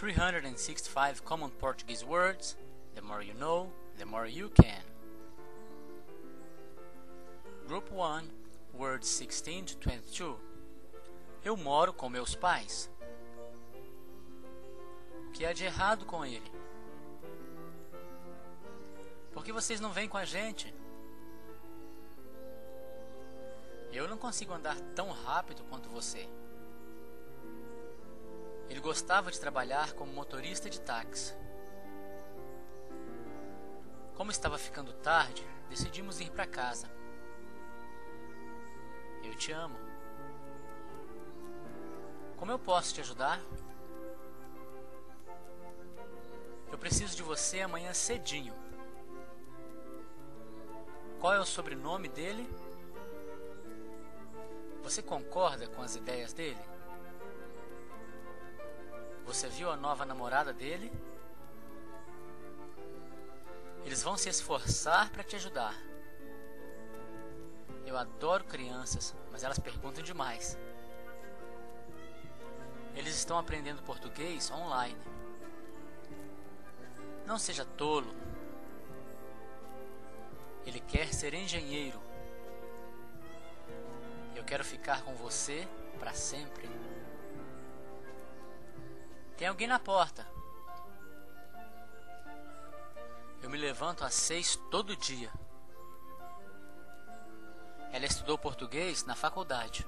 365 common Portuguese words. The more you know, the more you can. Group 1, words 16 to 22. Eu moro com meus pais. O que há de errado com ele? Por que vocês não vêm com a gente? Eu não consigo andar tão rápido quanto você. Ele gostava de trabalhar como motorista de táxi. Como estava ficando tarde, decidimos ir para casa. Eu te amo. Como eu posso te ajudar? Eu preciso de você amanhã cedinho. Qual é o sobrenome dele? Você concorda com as ideias dele? Você viu a nova namorada dele? Eles vão se esforçar para te ajudar. Eu adoro crianças, mas elas perguntam demais. Eles estão aprendendo português online. Não seja tolo. Ele quer ser engenheiro. Eu quero ficar com você para sempre. Tem alguém na porta. Eu me levanto às seis todo dia. Ela estudou português na faculdade.